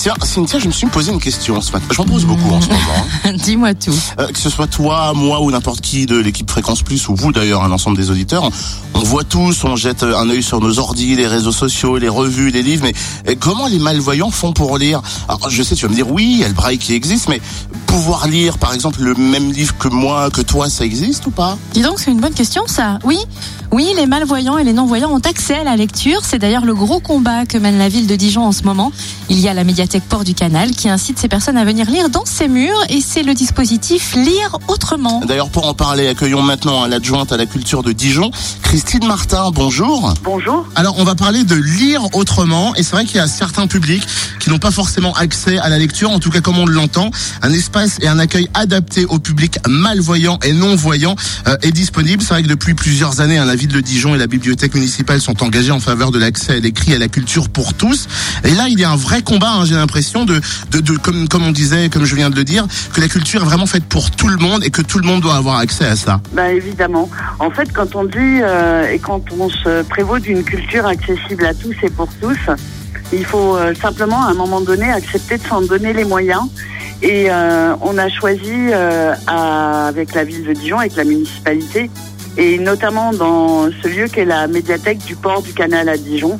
Tiens, Cynthia, je me suis posé une question ce matin. J'en pose beaucoup en ce moment. hein. Dis-moi tout. Euh, que ce soit toi, moi ou n'importe qui de l'équipe Fréquence Plus ou vous d'ailleurs, un ensemble des auditeurs, on, on voit tous, on jette un œil sur nos ordis, les réseaux sociaux, les revues, les livres, mais euh, comment les malvoyants font pour lire? Alors je sais, tu vas me dire oui, il y a le braille qui existe, mais pouvoir lire par exemple le même livre que moi, que toi, ça existe ou pas? Dis donc, c'est une bonne question ça. Oui, oui, les malvoyants et les non-voyants ont accès à la lecture. C'est d'ailleurs le gros combat que mène la ville de Dijon en ce moment. Il y a la médiathèque Port du Canal qui incite ces personnes à venir lire dans ses murs et c'est le dispositif Lire autrement. D'ailleurs, pour en parler, accueillons maintenant hein, l'adjointe à la culture de Dijon, Christine Martin. Bonjour. Bonjour. Alors, on va parler de lire autrement, et c'est vrai qu'il y a certains publics qui n'ont pas forcément accès à la lecture, en tout cas comme on l'entend. Un espace et un accueil adapté au public malvoyant et non-voyant euh, est disponible. C'est vrai que depuis plusieurs années, hein, la ville de Dijon et la bibliothèque municipale sont engagés en faveur de l'accès à l'écrit et à la culture pour tous. Et là, il y a un vrai combat, hein, j'ai l'impression, de, comme, on disait, comme je viens de le dire, que la culture est vraiment faite pour tout le monde et que tout le monde doit avoir accès à ça. Bah évidemment. En fait, quand on dit euh, et quand on se prévaut d'une culture accessible à tous et pour tous, il faut euh, simplement à un moment donné accepter de s'en donner les moyens. Et euh, on a choisi avec la ville de Dijon, avec la municipalité, et notamment dans ce lieu qu'est la médiathèque du port du canal à Dijon,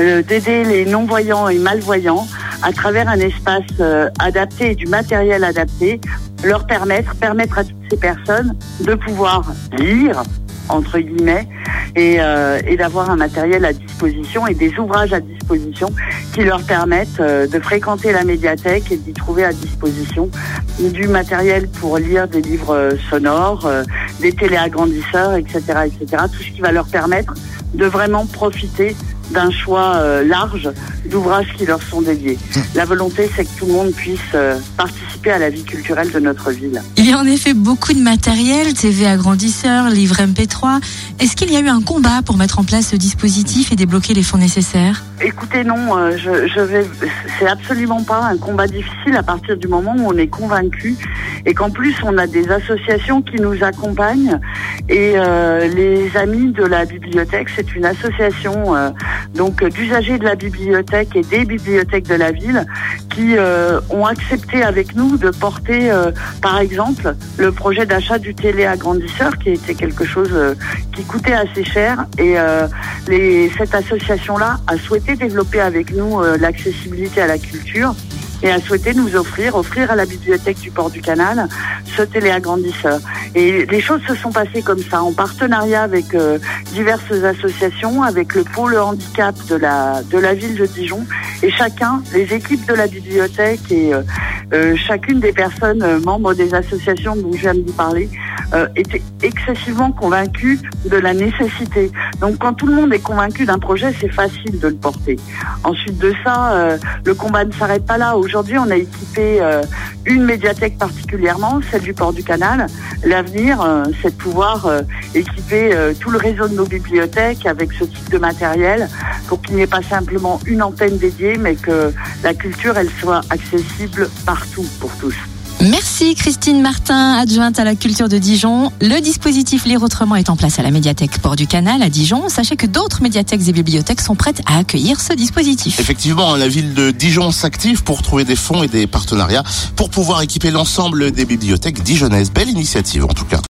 euh, d'aider les non-voyants et malvoyants à travers un espace euh, adapté du matériel adapté, leur permettre, permettre à toutes ces personnes de pouvoir lire, entre guillemets, et, euh, et d'avoir un matériel à disposition et des ouvrages à disposition qui leur permettent euh, de fréquenter la médiathèque et d'y trouver à disposition du matériel pour lire des livres euh, sonores, euh, des téléagrandisseurs, etc., etc. Tout ce qui va leur permettre de vraiment profiter d'un choix euh, large d'ouvrages qui leur sont dédiés. La volonté, c'est que tout le monde puisse euh, participer à la vie culturelle de notre ville. Il y a en effet beaucoup de matériel, TV agrandisseur, livre MP3. Est-ce qu'il y a eu un combat pour mettre en place ce dispositif et débloquer les fonds nécessaires? Écoutez, non, euh, je, je vais. C'est absolument pas un combat difficile à partir du moment où on est convaincu et qu'en plus on a des associations qui nous accompagnent et les amis de la bibliothèque, c'est une association donc euh, d'usagers de la bibliothèque et des bibliothèques de la ville qui euh, ont accepté avec nous de porter, euh, par exemple, le projet d'achat du téléagrandisseur qui était quelque chose qui coûtait assez cher. Et cette association-là a souhaité développer avec nous l'accessibilité à la culture et a souhaité nous offrir, offrir à la bibliothèque du Port du Canal ce téléagrandisseur. Et les choses se sont passées comme ça, en partenariat avec euh, diverses associations, avec le pôle handicap de la, de la ville de Dijon, et chacun, les équipes de la bibliothèque et euh, euh, chacune des personnes euh, membres des associations dont je viens de vous parler, euh, étaient excessivement convaincus de la nécessité. Donc quand tout le monde est convaincu d'un projet, c'est facile de le porter. Ensuite de ça, le combat ne s'arrête pas là. Aujourd'hui, on a équipé une médiathèque particulièrement, celle du port du canal. L'avenir, c'est de pouvoir équiper tout le réseau de nos bibliothèques avec ce type de matériel pour qu'il n'y ait pas simplement une antenne dédiée, mais que la culture, elle soit accessible partout pour tous. Merci Christine Martin, adjointe à la culture de Dijon. Le dispositif Lire autrement est en place à la médiathèque Port du Canal à Dijon. Sachez que d'autres médiathèques et bibliothèques sont prêtes à accueillir ce dispositif. Effectivement, la ville de Dijon s'active pour trouver des fonds et des partenariats pour pouvoir équiper l'ensemble des bibliothèques dijonnaises. Belle initiative en tout cas.